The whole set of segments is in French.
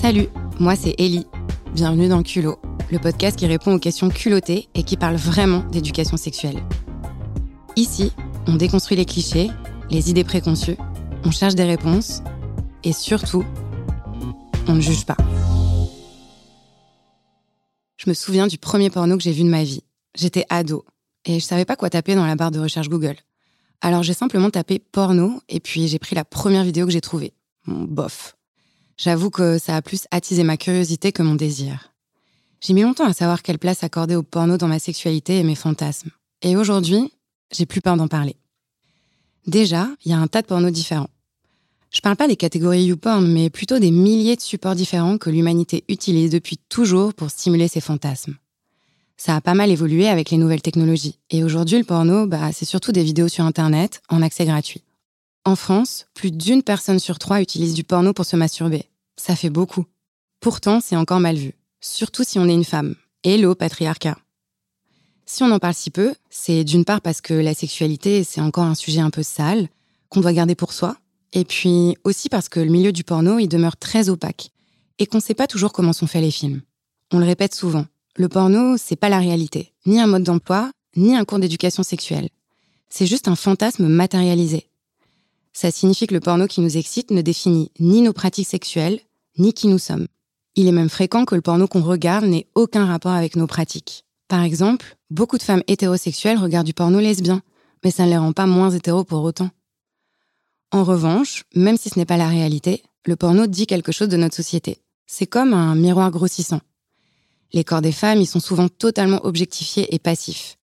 Salut, moi c'est Ellie. Bienvenue dans Culot, le podcast qui répond aux questions culottées et qui parle vraiment d'éducation sexuelle. Ici, on déconstruit les clichés, les idées préconçues, on cherche des réponses et surtout, on ne juge pas. Je me souviens du premier porno que j'ai vu de ma vie. J'étais ado et je savais pas quoi taper dans la barre de recherche Google. Alors j'ai simplement tapé porno et puis j'ai pris la première vidéo que j'ai trouvée. bof. J'avoue que ça a plus attisé ma curiosité que mon désir. J'ai mis longtemps à savoir quelle place accorder au porno dans ma sexualité et mes fantasmes. Et aujourd'hui, j'ai plus peur d'en parler. Déjà, il y a un tas de pornos différents. Je parle pas des catégories YouPorn, mais plutôt des milliers de supports différents que l'humanité utilise depuis toujours pour stimuler ses fantasmes. Ça a pas mal évolué avec les nouvelles technologies. Et aujourd'hui, le porno, bah, c'est surtout des vidéos sur Internet en accès gratuit. En France, plus d'une personne sur trois utilise du porno pour se masturber. Ça fait beaucoup. Pourtant, c'est encore mal vu, surtout si on est une femme. Hello, patriarcat. Si on en parle si peu, c'est d'une part parce que la sexualité, c'est encore un sujet un peu sale, qu'on doit garder pour soi, et puis aussi parce que le milieu du porno, il demeure très opaque, et qu'on ne sait pas toujours comment sont faits les films. On le répète souvent, le porno, c'est pas la réalité, ni un mode d'emploi, ni un cours d'éducation sexuelle. C'est juste un fantasme matérialisé. Ça signifie que le porno qui nous excite ne définit ni nos pratiques sexuelles, ni qui nous sommes. Il est même fréquent que le porno qu'on regarde n'ait aucun rapport avec nos pratiques. Par exemple, beaucoup de femmes hétérosexuelles regardent du porno lesbien, mais ça ne les rend pas moins hétéros pour autant. En revanche, même si ce n'est pas la réalité, le porno dit quelque chose de notre société. C'est comme un miroir grossissant. Les corps des femmes, ils sont souvent totalement objectifiés et passifs.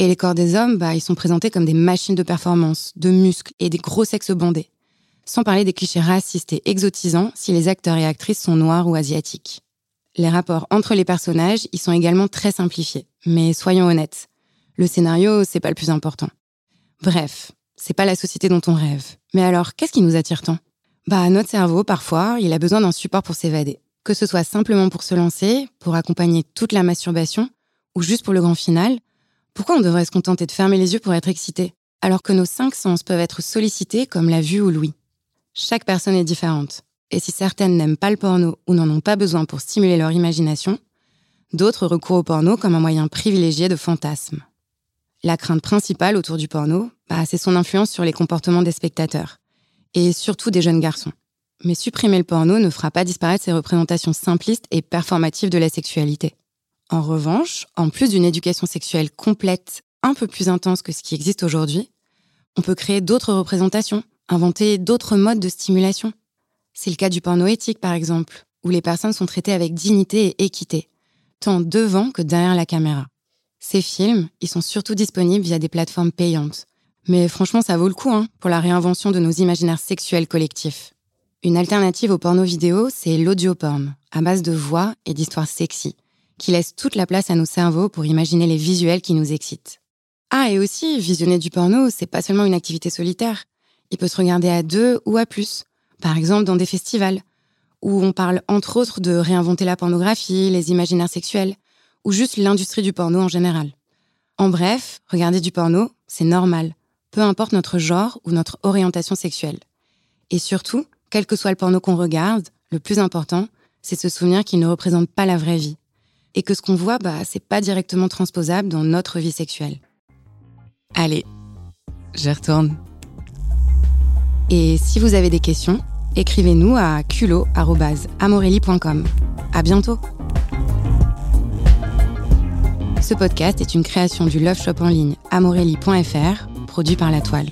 Et les corps des hommes, bah, ils sont présentés comme des machines de performance, de muscles et des gros sexes bondés. Sans parler des clichés racistes et exotisants si les acteurs et actrices sont noirs ou asiatiques. Les rapports entre les personnages, ils sont également très simplifiés. Mais soyons honnêtes, le scénario, c'est pas le plus important. Bref, c'est pas la société dont on rêve. Mais alors, qu'est-ce qui nous attire tant? Bah, notre cerveau, parfois, il a besoin d'un support pour s'évader. Que ce soit simplement pour se lancer, pour accompagner toute la masturbation, ou juste pour le grand final, pourquoi on devrait se contenter de fermer les yeux pour être excité, alors que nos cinq sens peuvent être sollicités comme la vue ou l'ouïe? Chaque personne est différente, et si certaines n'aiment pas le porno ou n'en ont pas besoin pour stimuler leur imagination, d'autres recourent au porno comme un moyen privilégié de fantasme. La crainte principale autour du porno, bah, c'est son influence sur les comportements des spectateurs, et surtout des jeunes garçons. Mais supprimer le porno ne fera pas disparaître ces représentations simplistes et performatives de la sexualité. En revanche, en plus d'une éducation sexuelle complète, un peu plus intense que ce qui existe aujourd'hui, on peut créer d'autres représentations, inventer d'autres modes de stimulation. C'est le cas du porno éthique, par exemple, où les personnes sont traitées avec dignité et équité, tant devant que derrière la caméra. Ces films, ils sont surtout disponibles via des plateformes payantes. Mais franchement, ça vaut le coup hein, pour la réinvention de nos imaginaires sexuels collectifs. Une alternative au porno vidéo, c'est l'audio porn, à base de voix et d'histoires sexy, qui laisse toute la place à nos cerveaux pour imaginer les visuels qui nous excitent. Ah, et aussi, visionner du porno, c'est pas seulement une activité solitaire. Il peut se regarder à deux ou à plus, par exemple dans des festivals, où on parle entre autres de réinventer la pornographie, les imaginaires sexuels, ou juste l'industrie du porno en général. En bref, regarder du porno, c'est normal, peu importe notre genre ou notre orientation sexuelle. Et surtout, quel que soit le porno qu'on regarde, le plus important, c'est se souvenir qu'il ne représente pas la vraie vie, et que ce qu'on voit, bah, c'est pas directement transposable dans notre vie sexuelle. Allez, je retourne. Et si vous avez des questions, écrivez-nous à culot.amorelli.com. À bientôt! Ce podcast est une création du love shop en ligne amorelli.fr, produit par La Toile.